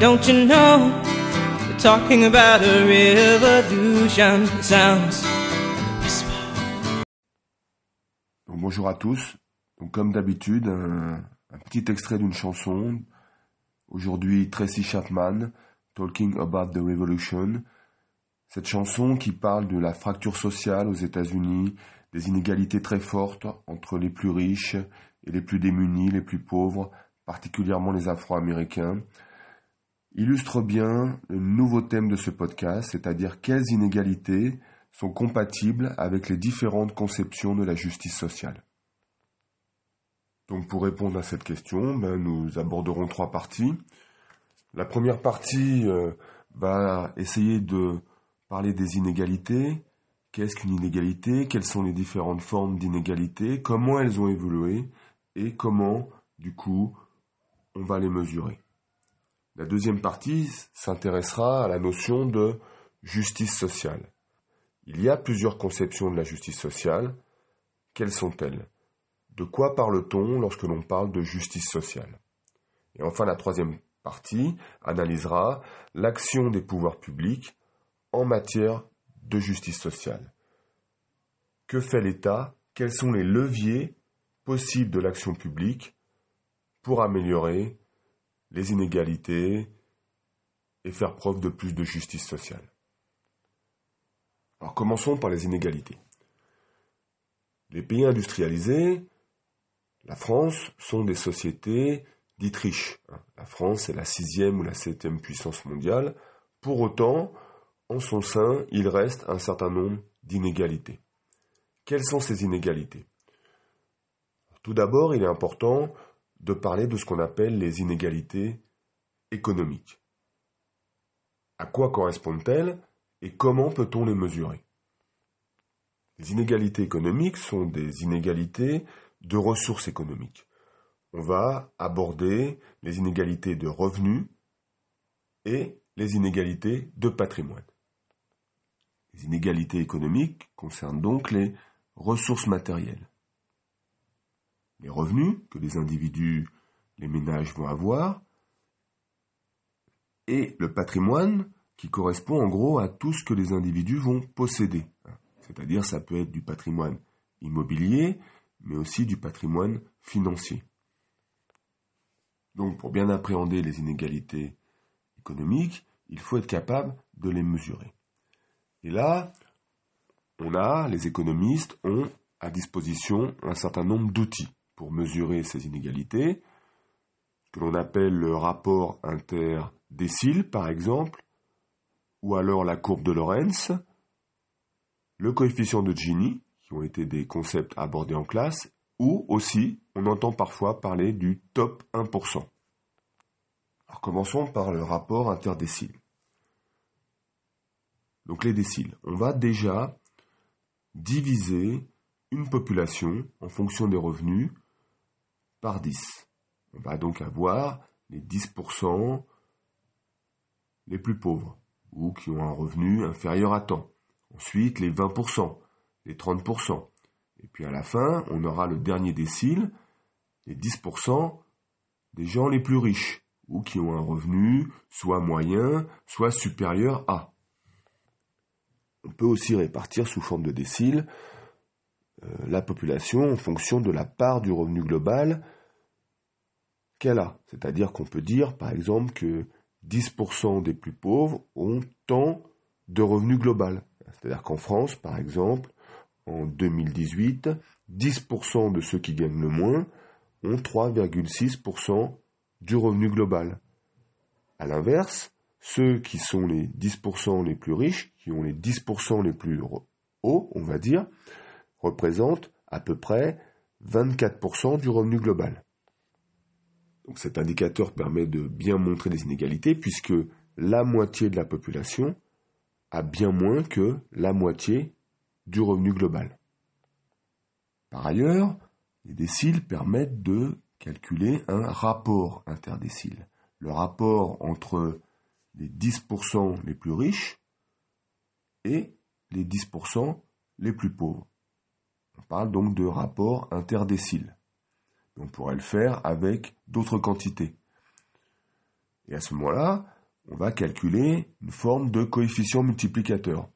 Don't you know? Talking about a revolution. Sounds. Donc, bonjour à tous. Donc, comme d'habitude, un, un petit extrait d'une chanson. Aujourd'hui, Tracy Chapman, Talking About the Revolution. Cette chanson qui parle de la fracture sociale aux États-Unis, des inégalités très fortes entre les plus riches et les plus démunis, les plus pauvres, particulièrement les Afro-Américains, illustre bien le nouveau thème de ce podcast, c'est-à-dire quelles inégalités sont compatibles avec les différentes conceptions de la justice sociale. Donc pour répondre à cette question, ben, nous aborderons trois parties. La première partie euh, va essayer de parler des inégalités. Qu'est-ce qu'une inégalité? Quelles sont les différentes formes d'inégalité Comment elles ont évolué? Et comment, du coup, on va les mesurer? La deuxième partie s'intéressera à la notion de justice sociale. Il y a plusieurs conceptions de la justice sociale. Quelles sont-elles? De quoi parle-t-on lorsque l'on parle de justice sociale? Et enfin, la troisième partie analysera l'action des pouvoirs publics en matière de justice sociale. Que fait l'État? Quels sont les leviers possibles de l'action publique pour améliorer les inégalités et faire preuve de plus de justice sociale Alors commençons par les inégalités. Les pays industrialisés, la France, sont des sociétés dites riches. La France est la sixième ou la septième puissance mondiale. Pour autant, en son sein, il reste un certain nombre d'inégalités. Quelles sont ces inégalités? Tout d'abord, il est important de parler de ce qu'on appelle les inégalités économiques. À quoi correspondent-elles et comment peut-on les mesurer? Les inégalités économiques sont des inégalités de ressources économiques. On va aborder les inégalités de revenus et les inégalités de patrimoine. Les inégalités économiques concernent donc les ressources matérielles. Les revenus que les individus, les ménages vont avoir, et le patrimoine qui correspond en gros à tout ce que les individus vont posséder. C'est-à-dire ça peut être du patrimoine immobilier, mais aussi du patrimoine financier. Donc pour bien appréhender les inégalités économiques, il faut être capable de les mesurer. Et là, on a, les économistes ont à disposition un certain nombre d'outils pour mesurer ces inégalités, que l'on appelle le rapport interdécile par exemple, ou alors la courbe de Lorentz, le coefficient de Gini, qui ont été des concepts abordés en classe, ou aussi on entend parfois parler du top 1%. Alors commençons par le rapport interdécile. Donc les déciles. On va déjà diviser une population en fonction des revenus par 10. On va donc avoir les 10% les plus pauvres ou qui ont un revenu inférieur à temps. Ensuite, les 20%, les 30%. Et puis à la fin, on aura le dernier décile, les 10% des gens les plus riches ou qui ont un revenu soit moyen, soit supérieur à. On peut aussi répartir sous forme de décile euh, la population en fonction de la part du revenu global qu'elle a. C'est-à-dire qu'on peut dire, par exemple, que 10% des plus pauvres ont tant de revenus global. C'est-à-dire qu'en France, par exemple, en 2018, 10% de ceux qui gagnent le moins ont 3,6% du revenu global. À l'inverse, ceux qui sont les 10% les plus riches, qui ont les 10% les plus hauts, on va dire, représentent à peu près 24% du revenu global. Cet indicateur permet de bien montrer les inégalités puisque la moitié de la population a bien moins que la moitié du revenu global. Par ailleurs, les déciles permettent de calculer un rapport interdécile. Le rapport entre les 10% les plus riches et les 10% les plus pauvres. On parle donc de rapport interdécile. On pourrait le faire avec d'autres quantités. Et à ce moment-là, on va calculer une forme de coefficient multiplicateur.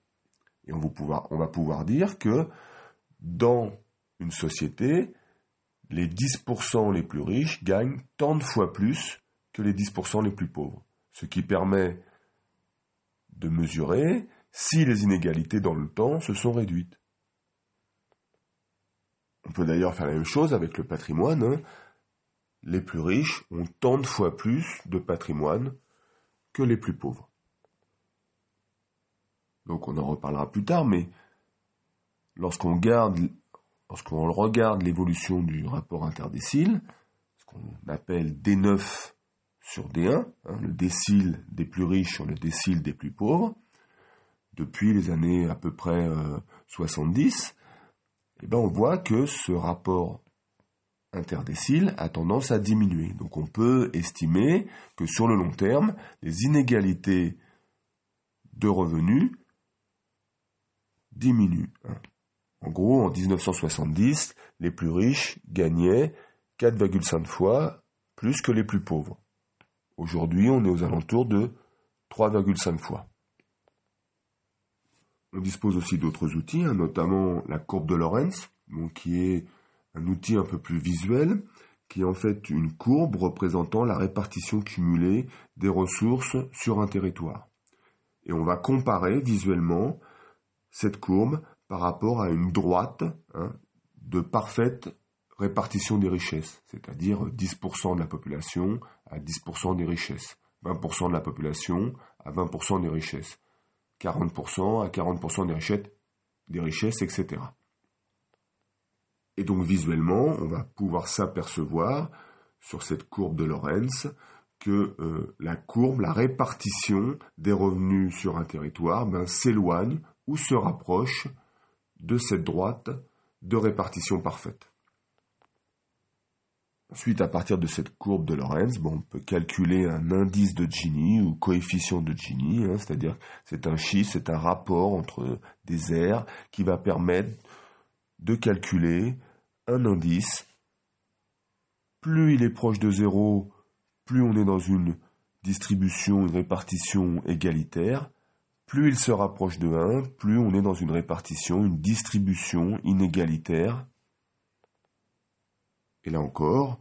Et on va pouvoir, on va pouvoir dire que dans une société, les 10% les plus riches gagnent tant de fois plus que les 10% les plus pauvres. Ce qui permet de mesurer si les inégalités dans le temps se sont réduites. On peut d'ailleurs faire la même chose avec le patrimoine. Hein. Les plus riches ont tant de fois plus de patrimoine que les plus pauvres. Donc on en reparlera plus tard, mais lorsqu'on garde, lorsqu'on regarde l'évolution du rapport interdécile, ce qu'on appelle D9 sur D1, hein, le décile des plus riches sur le décile des plus pauvres, depuis les années à peu près 70, euh, eh ben on voit que ce rapport interdécile a tendance à diminuer. Donc on peut estimer que sur le long terme, les inégalités de revenus diminuent. En gros, en 1970, les plus riches gagnaient 4,5 fois plus que les plus pauvres. Aujourd'hui, on est aux alentours de 3,5 fois. On dispose aussi d'autres outils, hein, notamment la courbe de Lorentz, qui est un outil un peu plus visuel, qui est en fait une courbe représentant la répartition cumulée des ressources sur un territoire. Et on va comparer visuellement cette courbe par rapport à une droite hein, de parfaite répartition des richesses, c'est-à-dire 10% de la population à 10% des richesses, 20% de la population à 20% des richesses, 40% à 40% des richesses, etc. Et donc visuellement, on va pouvoir s'apercevoir sur cette courbe de Lorenz que euh, la courbe, la répartition des revenus sur un territoire ben, s'éloigne ou se rapproche de cette droite de répartition parfaite. Ensuite, à partir de cette courbe de Lorenz, bon, on peut calculer un indice de Gini ou coefficient de Gini, hein, c'est-à-dire c'est un chiffre, c'est un rapport entre des aires qui va permettre de calculer un indice. Plus il est proche de zéro, plus on est dans une distribution, une répartition égalitaire. Plus il se rapproche de 1, plus on est dans une répartition, une distribution inégalitaire. Et là encore,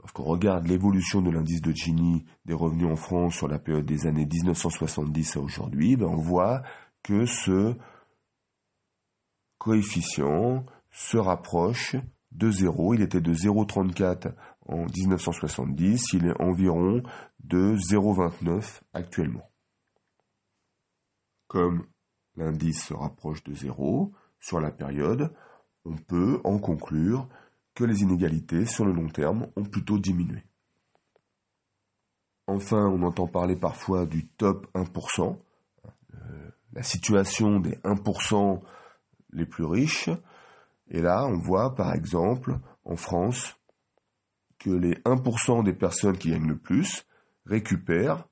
lorsqu'on regarde l'évolution de l'indice de Gini des revenus en France sur la période des années 1970 à aujourd'hui, ben on voit que ce coefficient se rapproche de 0. Il était de 0,34 en 1970, il est environ de 0,29 actuellement. Comme l'indice se rapproche de 0 sur la période, on peut en conclure que les inégalités sur le long terme ont plutôt diminué. Enfin, on entend parler parfois du top 1%, euh, la situation des 1% les plus riches, et là, on voit par exemple en France que les 1% des personnes qui gagnent le plus récupèrent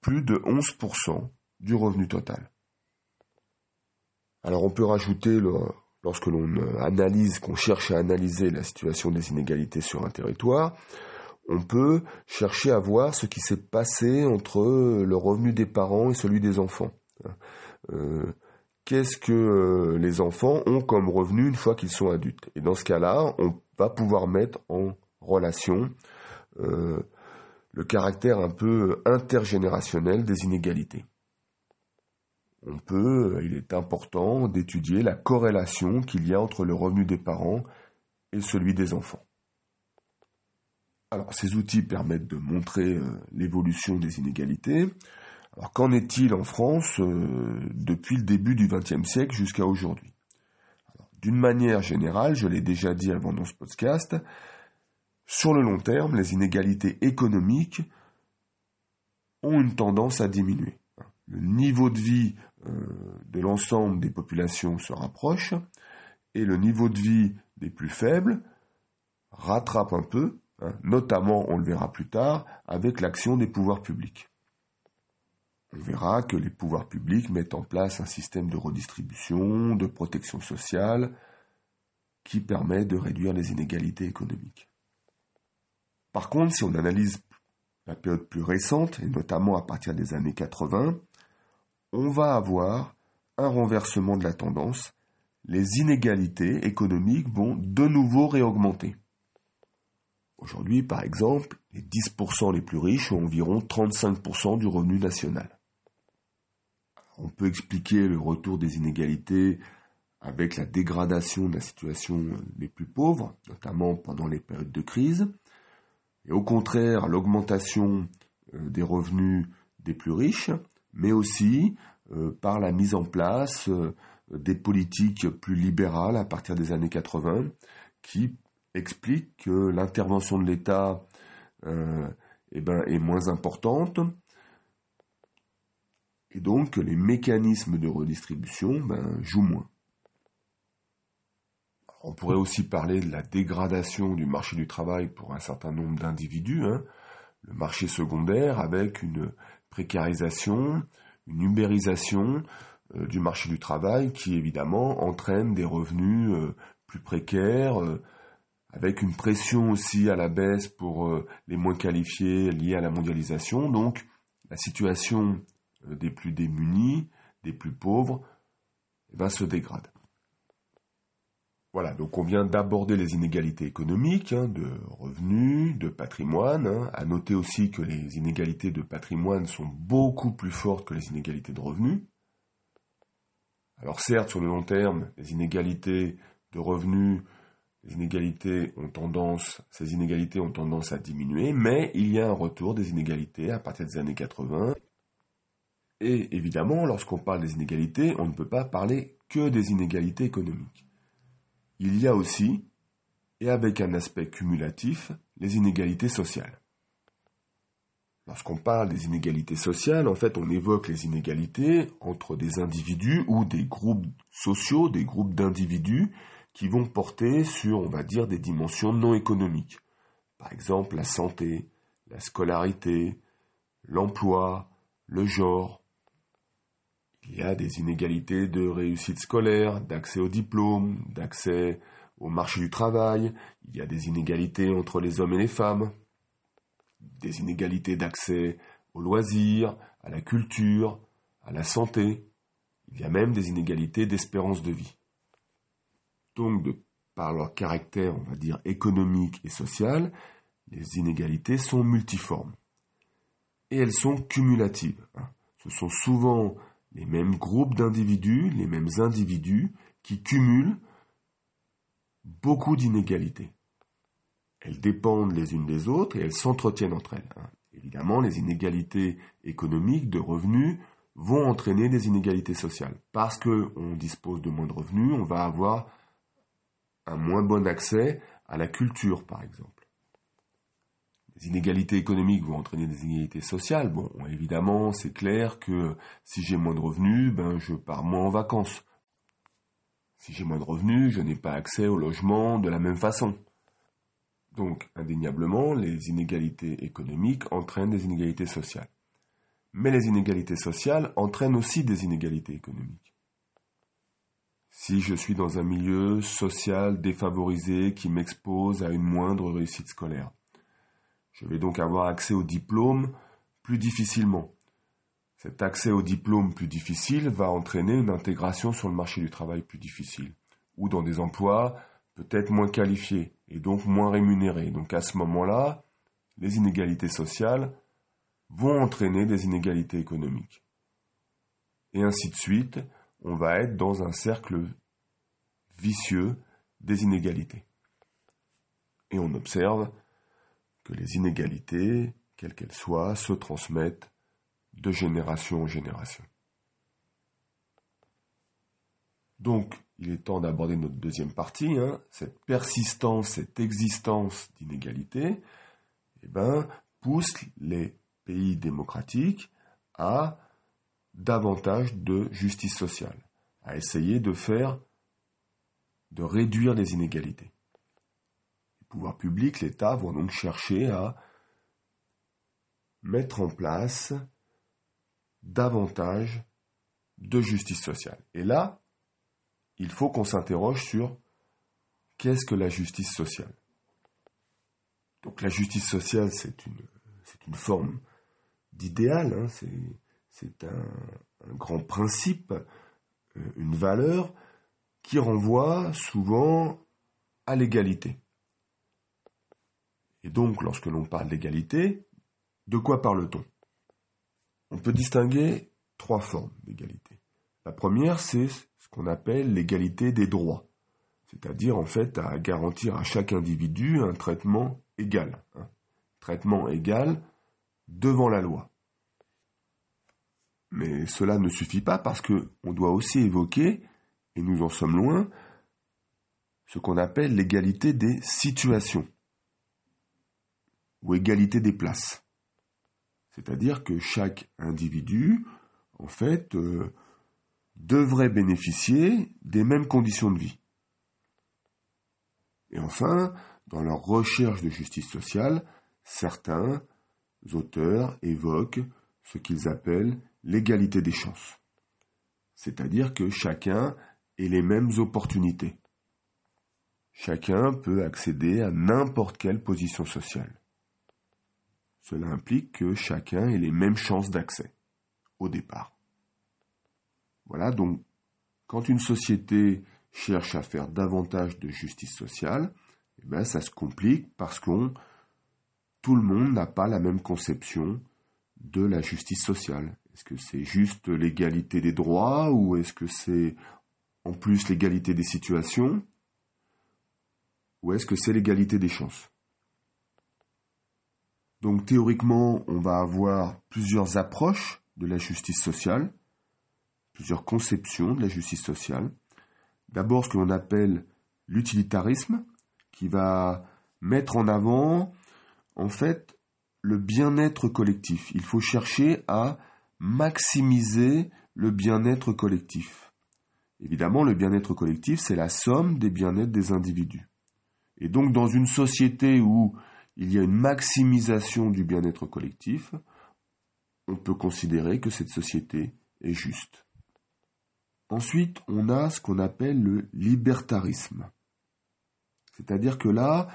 plus de 11% du revenu total. Alors on peut rajouter, lorsque l'on analyse, qu'on cherche à analyser la situation des inégalités sur un territoire, on peut chercher à voir ce qui s'est passé entre le revenu des parents et celui des enfants. Euh, qu'est-ce que euh, les enfants ont comme revenu une fois qu'ils sont adultes? Et dans ce cas-là, on va pouvoir mettre en relation euh, le caractère un peu intergénérationnel des inégalités. On peut, il est important d'étudier la corrélation qu'il y a entre le revenu des parents et celui des enfants. Alors, ces outils permettent de montrer euh, l'évolution des inégalités. Alors qu'en est-il en France euh, depuis le début du XXe siècle jusqu'à aujourd'hui? D'une manière générale, je l'ai déjà dit avant dans ce podcast, sur le long terme, les inégalités économiques ont une tendance à diminuer. Le niveau de vie de l'ensemble des populations se rapproche et le niveau de vie des plus faibles rattrape un peu, hein, notamment, on le verra plus tard, avec l'action des pouvoirs publics on verra que les pouvoirs publics mettent en place un système de redistribution, de protection sociale, qui permet de réduire les inégalités économiques. Par contre, si on analyse la période plus récente, et notamment à partir des années 80, on va avoir un renversement de la tendance. Les inégalités économiques vont de nouveau réaugmenter. Aujourd'hui, par exemple, les 10% les plus riches ont environ 35% du revenu national. On peut expliquer le retour des inégalités avec la dégradation de la situation des plus pauvres, notamment pendant les périodes de crise, et au contraire l'augmentation euh, des revenus des plus riches, mais aussi euh, par la mise en place euh, des politiques plus libérales à partir des années 80 qui expliquent que l'intervention de l'État eh ben, est moins importante et donc que les mécanismes de redistribution ben, jouent moins. On pourrait aussi parler de la dégradation du marché du travail pour un certain nombre d'individus, hein. le marché secondaire avec une précarisation, une ubérisation euh, du marché du travail qui évidemment entraîne des revenus euh, plus précaires, euh, avec une pression aussi à la baisse pour les moins qualifiés liés à la mondialisation. Donc la situation des plus démunis, des plus pauvres, va se dégrade. Voilà, donc on vient d'aborder les inégalités économiques, hein, de revenus, de patrimoine. Hein. À noter aussi que les inégalités de patrimoine sont beaucoup plus fortes que les inégalités de revenus. Alors certes, sur le long terme, les inégalités de revenus, les inégalités ont tendance, ces inégalités ont tendance à diminuer, mais il y a un retour des inégalités à partir des années 80. Et évidemment, lorsqu'on parle des inégalités, on ne peut pas parler que des inégalités économiques. Il y a aussi, et avec un aspect cumulatif, les inégalités sociales. Lorsqu'on parle des inégalités sociales, en fait, on évoque les inégalités entre des individus ou des groupes sociaux, des groupes d'individus qui vont porter sur, on va dire, des dimensions non économiques. Par exemple, la santé, la scolarité, l'emploi, le genre, il y a des inégalités de réussite scolaire, d'accès au diplôme, d'accès au marché du travail, il y a des inégalités entre les hommes et les femmes, des inégalités d'accès aux loisirs, à la culture, à la santé, il y a même des inégalités d'espérance de vie. Donc, par leur caractère, on va dire, économique et social, les inégalités sont multiformes. Et elles sont cumulatives. Hein. Ce sont souvent les mêmes groupes d'individus, les mêmes individus qui cumulent beaucoup d'inégalités. Elles dépendent les unes des autres et elles s'entretiennent entre elles. Hein. Évidemment, les inégalités économiques de revenus vont entraîner des inégalités sociales. Parce qu'on dispose de moins de revenus, on va avoir un moins bon accès à la culture, par exemple les inégalités économiques vont entraîner des inégalités sociales. Bon, évidemment, c'est clair que si j'ai moins de revenus, ben je pars moins en vacances. Si j'ai moins de revenus, je n'ai pas accès au logement de la même façon. Donc, indéniablement, les inégalités économiques entraînent des inégalités sociales. Mais les inégalités sociales entraînent aussi des inégalités économiques. Si je suis dans un milieu social défavorisé qui m'expose à une moindre réussite scolaire, je vais donc avoir accès au diplôme plus difficilement. Cet accès au diplôme plus difficile va entraîner une intégration sur le marché du travail plus difficile, ou dans des emplois peut-être moins qualifiés et donc moins rémunérés. Donc à ce moment-là, les inégalités sociales vont entraîner des inégalités économiques. Et ainsi de suite, on va être dans un cercle vicieux des inégalités. Et on observe que les inégalités, quelles qu'elles soient, se transmettent de génération en génération. Donc, il est temps d'aborder notre deuxième partie, hein. cette persistance, cette existence d'inégalités, eh ben, pousse les pays démocratiques à davantage de justice sociale, à essayer de faire, de réduire les inégalités pouvoirs publics, l'État vont donc chercher à mettre en place davantage de justice sociale. Et là, il faut qu'on s'interroge sur qu'est-ce que la justice sociale. Donc la justice sociale, c'est une, forme d'idéal, hein, c'est un, un, grand principe, euh, une valeur qui renvoie souvent à l'égalité. Et donc, lorsque l'on parle d'égalité, de quoi parle-t-on? On peut distinguer trois formes d'égalité. La première, c'est ce qu'on appelle l'égalité des droits, c'est-à-dire en fait à garantir à chaque individu un traitement égal, hein. traitement égal devant la loi. Mais cela ne suffit pas parce qu'on doit aussi évoquer, et nous en sommes loin, ce qu'on appelle l'égalité des situations ou égalité des places. C'est-à-dire que chaque individu, en fait, euh, devrait bénéficier des mêmes conditions de vie. Et enfin, dans leur recherche de justice sociale, certains auteurs évoquent ce qu'ils appellent l'égalité des chances. C'est-à-dire que chacun ait les mêmes opportunités. Chacun peut accéder à n'importe quelle position sociale. Cela implique que chacun ait les mêmes chances d'accès au départ. Voilà, donc quand une société cherche à faire davantage de justice sociale, eh ben, ça se complique parce qu'on tout le monde n'a pas la même conception de la justice sociale. Est-ce que c'est juste l'égalité des droits ou est-ce que c'est en plus l'égalité des situations ou est-ce que c'est l'égalité des chances? Donc théoriquement, on va avoir plusieurs approches de la justice sociale, plusieurs conceptions de la justice sociale. D'abord ce que l'on appelle l'utilitarisme, qui va mettre en avant, en fait, le bien-être collectif. Il faut chercher à maximiser le bien-être collectif. Évidemment, le bien-être collectif, c'est la somme des bien-être des individus. Et donc dans une société où il y a une maximisation du bien-être collectif, on peut considérer que cette société est juste. Ensuite, on a ce qu'on appelle le libertarisme. C'est-à-dire que là,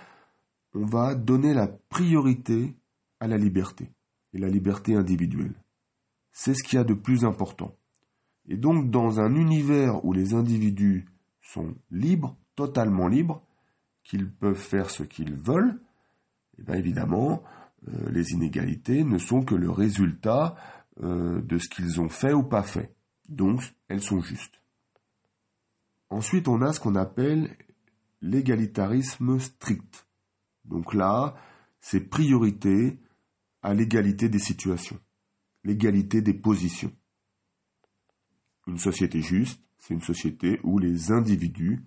on va donner la priorité à la liberté et la liberté individuelle. C'est ce qu'il y a de plus important. Et donc, dans un univers où les individus sont libres, totalement libres, qu'ils peuvent faire ce qu'ils veulent, eh bien évidemment, euh, les inégalités ne sont que le résultat euh, de ce qu'ils ont fait ou pas fait. Donc, elles sont justes. Ensuite, on a ce qu'on appelle l'égalitarisme strict. Donc là, c'est priorité à l'égalité des situations, l'égalité des positions. Une société juste, c'est une société où les individus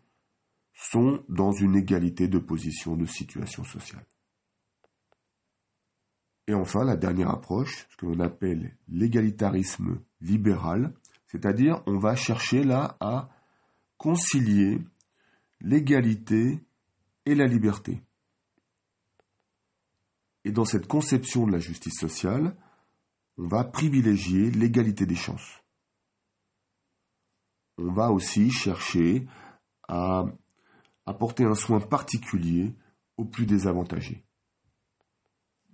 sont dans une égalité de position, de situation sociale. Et enfin, la dernière approche, ce que l'on appelle l'égalitarisme libéral, c'est-à-dire on va chercher là à concilier l'égalité et la liberté. Et dans cette conception de la justice sociale, on va privilégier l'égalité des chances. On va aussi chercher à apporter un soin particulier aux plus désavantagés.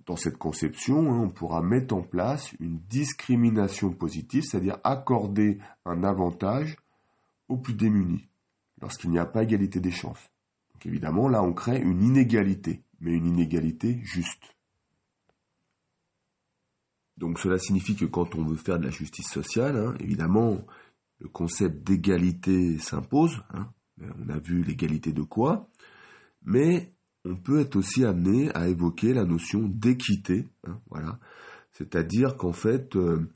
Dans cette conception, hein, on pourra mettre en place une discrimination positive, c'est-à-dire accorder un avantage aux plus démunis, lorsqu'il n'y a pas égalité des chances. Donc évidemment, là, on crée une inégalité, mais une inégalité juste. Donc cela signifie que quand on veut faire de la justice sociale, hein, évidemment, le concept d'égalité s'impose. Hein. On a vu l'égalité de quoi, mais on peut être aussi amené à évoquer la notion d'équité. Hein, voilà, c'est-à-dire qu'en fait, euh,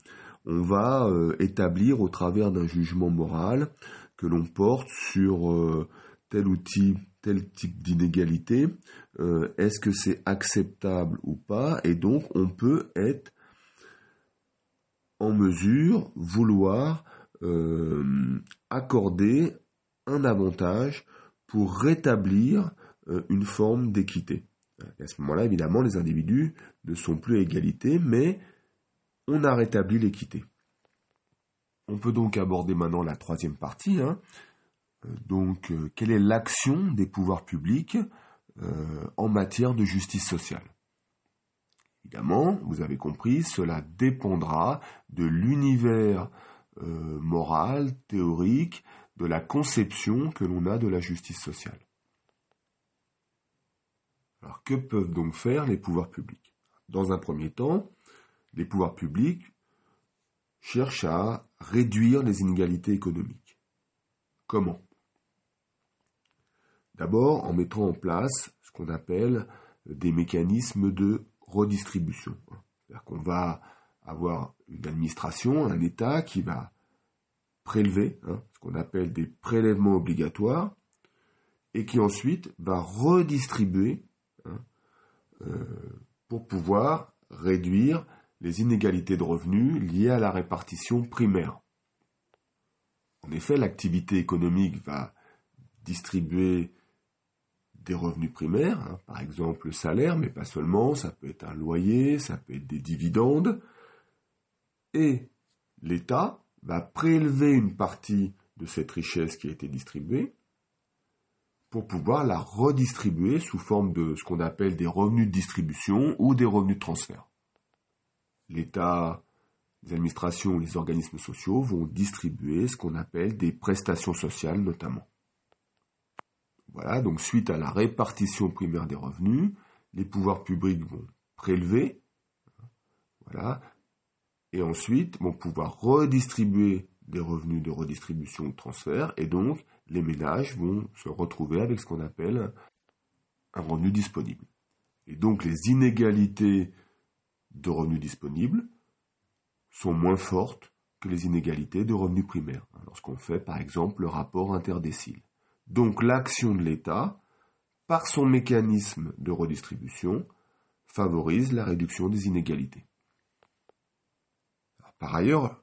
on va euh, établir au travers d'un jugement moral que l'on porte sur euh, tel outil, tel type d'inégalité, est-ce que c'est acceptable ou pas, et donc on peut être en mesure, vouloir accorder un avantage pour rétablir une forme d'équité. À ce moment-là, évidemment, les individus ne sont plus à égalité, mais on a rétabli l'équité. On peut donc aborder maintenant la troisième partie. Hein. Euh, donc, euh, quelle est l'action des pouvoirs publics en matière de justice sociale? Évidemment, vous avez compris, cela dépendra de l'univers euh, moral, théorique, de la conception que l'on a de la justice sociale. Alors que peuvent donc faire les pouvoirs publics? Dans un premier temps, les pouvoirs publics cherchent à réduire les inégalités économiques. Comment? D'abord en mettant en place ce qu'on appelle des mécanismes de redistribution. C'est-à-dire qu'on va avoir une administration, un État qui va prélever hein, ce qu'on appelle des prélèvements obligatoires et qui ensuite va redistribuer pour pouvoir réduire les inégalités de revenus liées à la répartition primaire. En effet, l'activité économique va distribuer des revenus primaires, hein, par exemple le salaire, mais pas seulement, ça peut être un loyer, ça peut être des dividendes, et l'État va prélever une partie de cette richesse qui a été distribuée pour pouvoir la redistribuer sous forme de ce qu'on appelle des revenus de distribution ou des revenus de transfert. L'État, les administrations, les organismes sociaux vont distribuer ce qu'on appelle des prestations sociales notamment. Voilà, donc suite à la répartition primaire des revenus, les pouvoirs publics vont prélever, voilà, et ensuite vont pouvoir redistribuer des revenus de redistribution ou de transfert, et donc les ménages vont se retrouver avec ce qu'on appelle un revenu disponible. Et donc les inégalités de revenus disponibles sont moins fortes que les inégalités de revenus primaires, lorsqu'on fait par exemple le rapport interdécile. Donc l'action de l'État, par son mécanisme de redistribution, favorise la réduction des inégalités. Par ailleurs,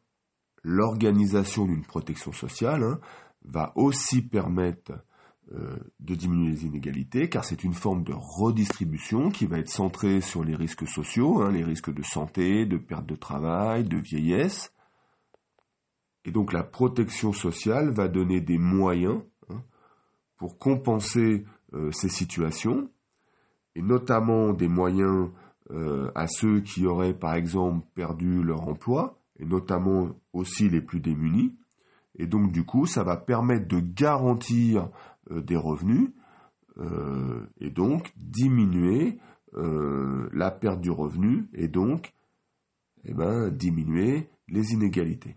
l'organisation d'une protection sociale hein, va aussi permettre euh, de diminuer les inégalités, car c'est une forme de redistribution qui va être centrée sur les risques sociaux, hein, les risques de santé, de perte de travail, de vieillesse. Et donc la protection sociale va donner des moyens pour compenser euh, ces situations, et notamment des moyens euh, à ceux qui auraient par exemple perdu leur emploi, et notamment aussi les plus démunis. Et donc du coup, ça va permettre de garantir euh, des revenus et donc diminuer la perte du revenu et donc eh ben, diminuer les inégalités.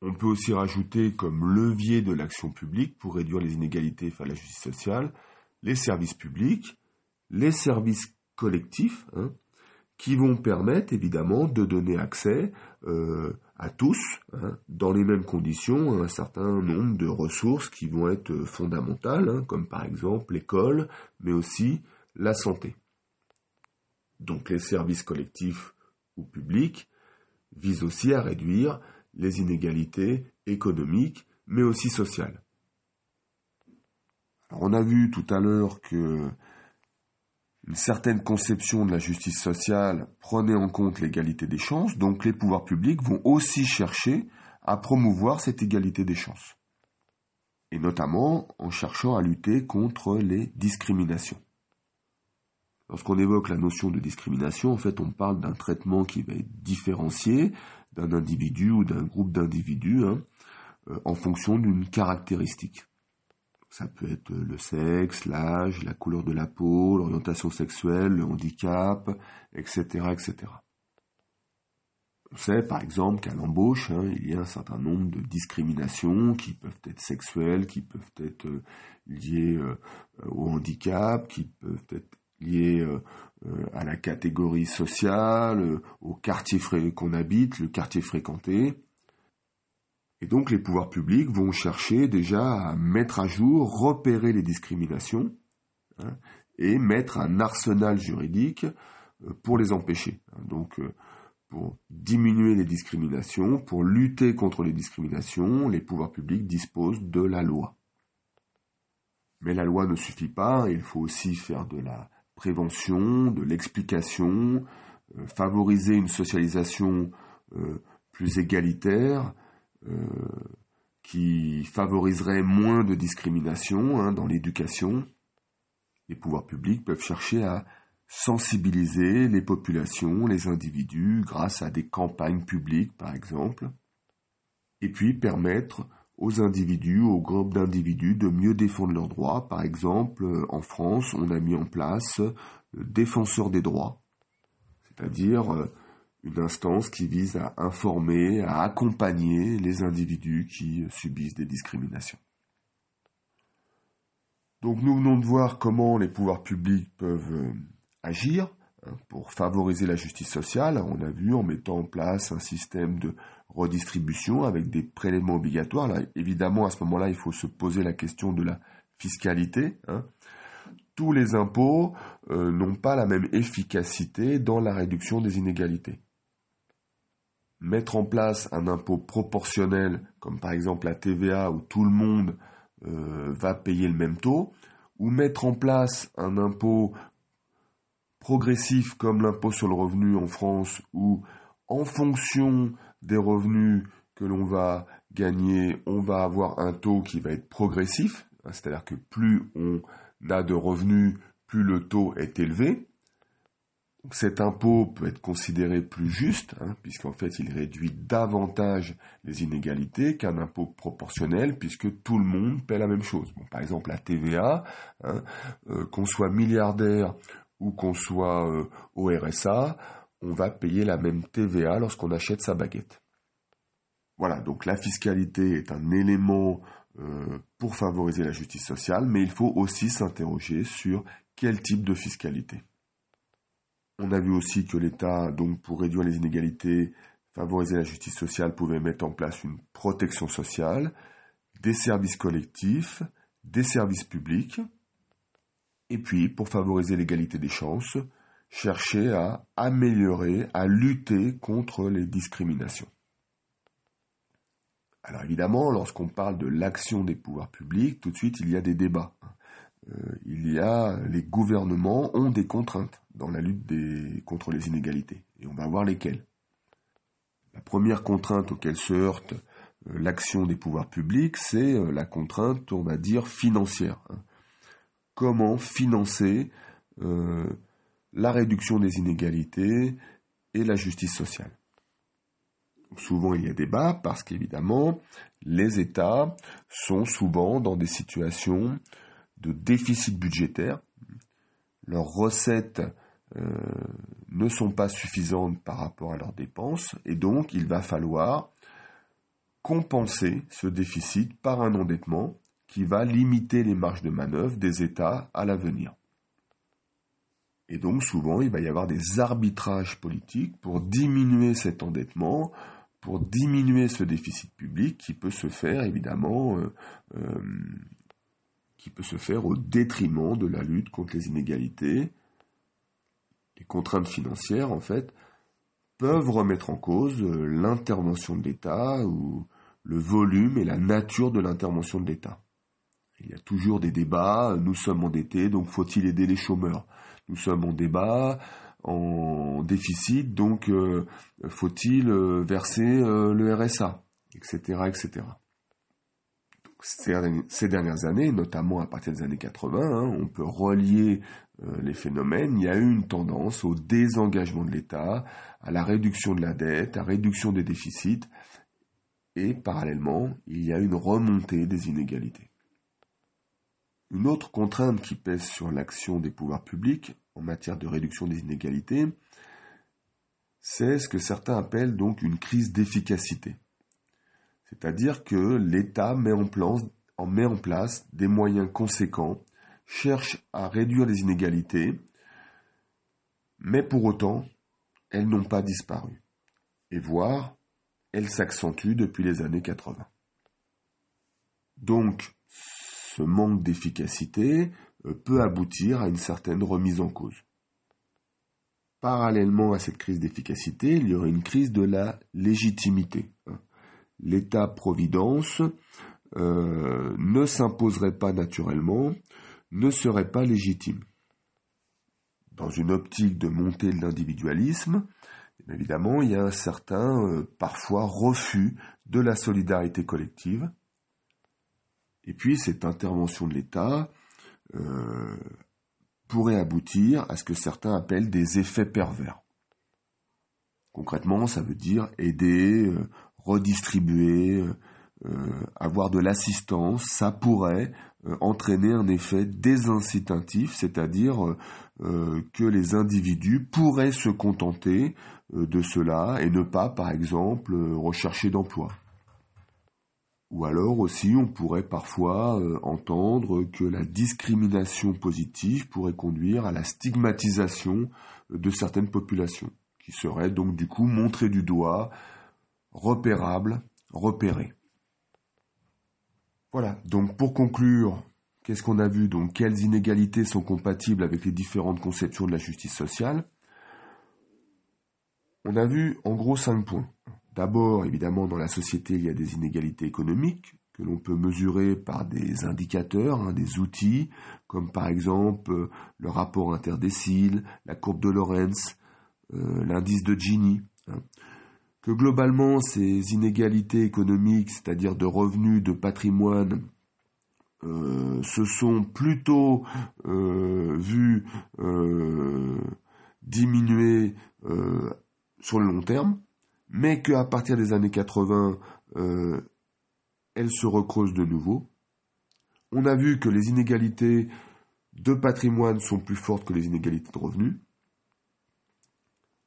On peut aussi rajouter comme levier de l'action publique pour réduire les inégalités face à la justice sociale les services publics, les services collectifs, hein, qui vont permettre évidemment de donner accès euh, à tous, hein, dans les mêmes conditions, à un certain nombre de ressources qui vont être fondamentales, hein, comme par exemple l'école, mais aussi la santé. Donc les services collectifs ou publics visent aussi à réduire les inégalités économiques, mais aussi sociales. on a vu tout à l'heure que une certaine conception de la justice sociale prenait en compte l'égalité des chances, donc les pouvoirs publics vont aussi chercher à promouvoir cette égalité des chances, et notamment en cherchant à lutter contre les discriminations. Lorsqu'on évoque la notion de discrimination, en fait, on parle d'un traitement qui va être différencié d'un individu ou d'un groupe d'individus hein, euh, en fonction d'une caractéristique. Ça peut être le sexe, l'âge, la couleur de la peau, l'orientation sexuelle, le handicap, etc., etc. On sait par exemple qu'à l'embauche, hein, il y a un certain nombre de discriminations qui peuvent être sexuelles, qui peuvent être euh, liées euh, au handicap, qui peuvent être liées euh, à la catégorie sociale, au quartier qu'on habite, le quartier fréquenté. Et donc les pouvoirs publics vont chercher déjà à mettre à jour, repérer les discriminations hein, et mettre un arsenal juridique euh, pour les empêcher. Donc pour diminuer les discriminations, pour lutter contre les discriminations, les pouvoirs publics disposent de la loi. Mais la loi ne suffit pas, il faut aussi faire de la prévention, de l'explication, euh, favoriser une socialisation euh, plus égalitaire, euh, qui favoriserait moins de discrimination hein, dans l'éducation. Les pouvoirs publics peuvent chercher à sensibiliser les populations, les individus, grâce à des campagnes publiques par exemple, et puis permettre aux individus, aux groupes d'individus de mieux défendre leurs droits. Par exemple, en France, on a mis en place le défenseur des droits, c'est-à-dire euh, une instance qui vise à informer, à accompagner les individus qui subissent des discriminations. Donc nous venons de voir comment les pouvoirs publics peuvent euh, agir hein, pour favoriser la justice sociale. On a vu en mettant en place un système de redistribution avec des prélèvements obligatoires. Évidemment, à ce moment-là, il faut se poser la question de la fiscalité. Hein. Tous les impôts euh, n'ont pas la même efficacité dans la réduction des inégalités. Mettre en place un impôt proportionnel, comme par exemple la TVA, où tout le monde euh, va payer le même taux, ou mettre en place un impôt progressif comme l'impôt sur le revenu en France, où en fonction des revenus que l'on va gagner, on va avoir un taux qui va être progressif, hein, c'est-à-dire que plus on a de revenus, plus le taux est élevé. Cet impôt peut être considéré plus juste, hein, puisqu'en fait il réduit davantage les inégalités qu'un impôt proportionnel, puisque tout le monde paie la même chose. par exemple, la TVA, hein, euh, qu'on soit milliardaire ou qu'on soit euh, au RSA, on va payer la même TVA lorsqu'on achète sa baguette. Voilà, donc la fiscalité est un élément euh, pour favoriser la justice sociale, mais il faut aussi s'interroger sur quel type de fiscalité. On a vu aussi que l'État, donc pour réduire les inégalités, favoriser la justice sociale, pouvait mettre en place une protection sociale, des services collectifs, des services publics, et puis pour favoriser l'égalité des chances, chercher à améliorer, à lutter contre les discriminations. Alors évidemment, lorsqu'on parle de l'action des pouvoirs publics, tout de suite il y a des débats. Euh, il y a les gouvernements ont des contraintes dans la lutte contre les inégalités, et on va voir lesquelles. La première contrainte auquel se heurte euh, l'action des pouvoirs publics, c'est euh, la contrainte, on va dire, financière. Hein. Comment financer la réduction des inégalités et la justice sociale? Souvent il y a débat parce qu'évidemment, les États sont souvent dans des situations de déficit budgétaire. Leurs recettes euh, ne sont pas suffisantes par rapport à leurs dépenses et donc il va falloir compenser ce déficit par un endettement qui va limiter les marges de manœuvre des États à l'avenir. Et donc souvent, il va y avoir des arbitrages politiques pour diminuer cet endettement, pour diminuer ce déficit public qui peut se faire évidemment euh, euh, qui peut se faire au détriment de la lutte contre les inégalités. Les contraintes financières, en fait, peuvent remettre en cause euh, l'intervention de l'État ou le volume et la nature de l'intervention de l'État. Il y a toujours des débats, nous sommes endettés, donc faut-il aider les chômeurs? Nous sommes en débat, en déficit, donc euh, faut-il euh, verser euh, le RSA, etc., etc. ces, dernières années, notamment à partir des années 80, hein, on peut relier les phénomènes. Il y a eu une tendance au désengagement de l'État, à la réduction de la dette, à la réduction des déficits, et parallèlement, il y a une remontée des inégalités. Une autre contrainte qui pèse sur l'action des pouvoirs publics en matière de réduction des inégalités, c'est ce que certains appellent donc une crise d'efficacité. C'est-à-dire que l'État met en, place, met en place des moyens conséquents, cherche à réduire les inégalités, mais pour autant, elles n'ont pas disparu. Et voire, elles s'accentuent depuis les années 80. Donc, ce manque d'efficacité euh, peut aboutir à une certaine remise en cause. Parallèlement à cette crise d'efficacité, il y aurait une crise de la légitimité. L'État-providence euh, ne s'imposerait pas naturellement, ne serait pas légitime. Dans une optique de montée de l'individualisme, évidemment, il y a un certain, euh, parfois, refus de la solidarité collective, et puis cette intervention de l'État euh, pourrait aboutir à ce que certains appellent des effets pervers. Concrètement, ça veut dire aider, redistribuer, euh, euh, avoir de l'assistance, ça pourrait entraîner un effet désincitatif, c'est-à-dire que les individus pourraient se contenter de cela et ne pas, par exemple, rechercher d'emploi. Ou alors aussi, on pourrait parfois entendre que la discrimination positive pourrait conduire à la stigmatisation de certaines populations qui serait donc du coup montré du doigt, repérable, repéré. Voilà, donc pour conclure, qu'est-ce qu'on a vu? Donc quelles inégalités sont compatibles avec les différentes conceptions de la justice sociale? On a vu en gros cinq points. D'abord, évidemment, dans la société, il y a des inégalités économiques que l'on peut mesurer par des indicateurs, hein, des outils, comme par exemple le rapport interdécile, la courbe de Lorenz, euh, l'indice de Gini, hein. Que globalement ces inégalités économiques, c'est-à-dire de revenus, de patrimoine, euh, se sont plutôt euh, vues diminuer sur le long terme, mais qu'à partir des années 80, elles se recreusent de nouveau. On a vu que les inégalités de patrimoine sont plus fortes que les inégalités de revenus.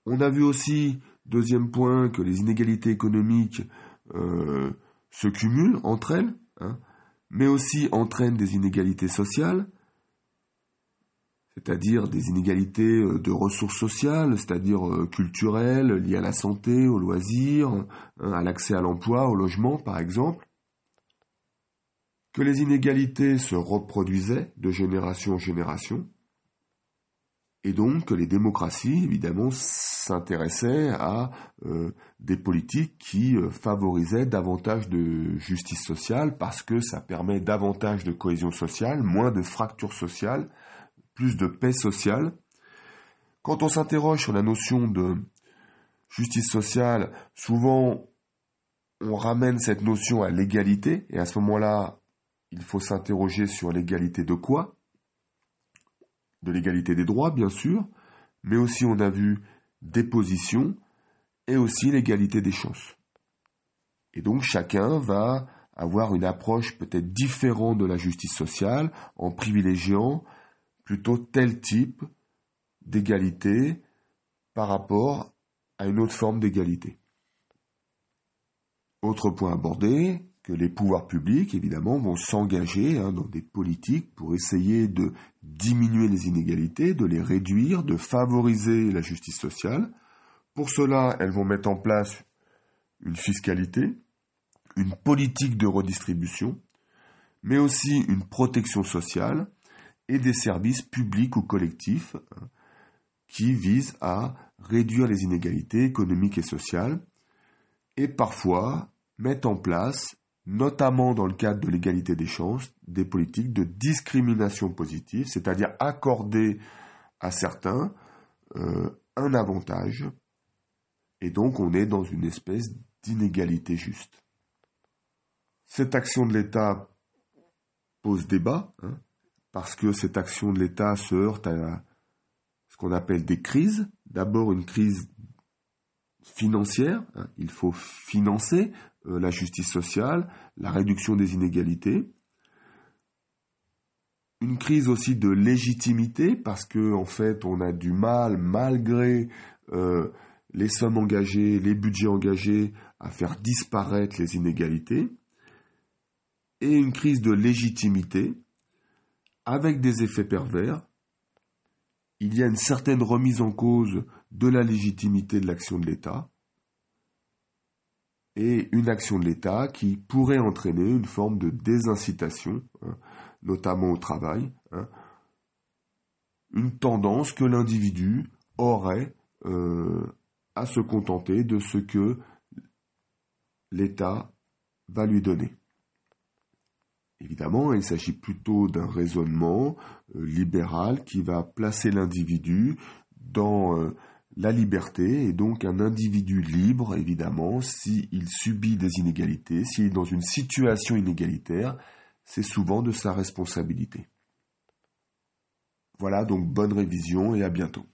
On a vu aussi, deuxième point, que les inégalités économiques euh, se cumulent entre elles, hein, mais aussi entraînent des inégalités sociales, c'est-à-dire des inégalités euh, de ressources sociales, c'est-à-dire euh, culturelles, liées à la santé, aux loisirs, hein, à l'accès à l'emploi, au logement par exemple, que les inégalités se reproduisaient de génération en génération, et donc les démocraties, évidemment, s'intéressaient à euh, des politiques qui euh, favorisaient davantage de justice sociale parce que ça permet davantage de cohésion sociale, moins de fractures sociales, plus de paix sociale. Quand on s'interroge sur la notion de justice sociale, souvent on ramène cette notion à l'égalité, et à ce moment-là, il faut s'interroger sur l'égalité de quoi? De l'égalité des droits, bien sûr, mais aussi on a vu des positions et aussi l'égalité des chances. Et donc chacun va avoir une approche peut-être différente de la justice sociale en privilégiant plutôt tel type d'égalité par rapport à une autre forme d'égalité. Autre point abordé, que les pouvoirs publics, évidemment, vont s'engager hein, dans des politiques pour essayer de diminuer les inégalités, de les réduire, de favoriser la justice sociale. Pour cela, elles vont mettre en place une fiscalité, une politique de redistribution, mais aussi une protection sociale et des services publics ou collectifs hein, qui visent à réduire les inégalités économiques et sociales et parfois mettre en place notamment dans le cadre de l'égalité des chances, des politiques de discrimination positive, c'est-à-dire accorder à certains euh, un avantage, et donc on est dans une espèce d'inégalité juste. Cette action de l'État pose débat, hein, parce que cette action de l'État se heurte à ce qu'on appelle des crises. D'abord une crise financière, hein, il faut financer euh, la justice sociale, la réduction des inégalités, une crise aussi de légitimité parce que en fait on a du mal malgré euh, les sommes engagées, les budgets engagés à faire disparaître les inégalités et une crise de légitimité avec des effets pervers. Il y a une certaine remise en cause de la légitimité de l'action de l'État et une action de l'État qui pourrait entraîner une forme de désincitation, hein, notamment au travail, hein, une tendance que l'individu aurait euh, à se contenter de ce que l'État va lui donner. Évidemment, il s'agit plutôt d'un raisonnement euh, libéral qui va placer l'individu dans euh, la liberté est donc un individu libre, évidemment, s'il subit des inégalités, s'il est dans une situation inégalitaire, c'est souvent de sa responsabilité. Voilà, donc bonne révision et à bientôt.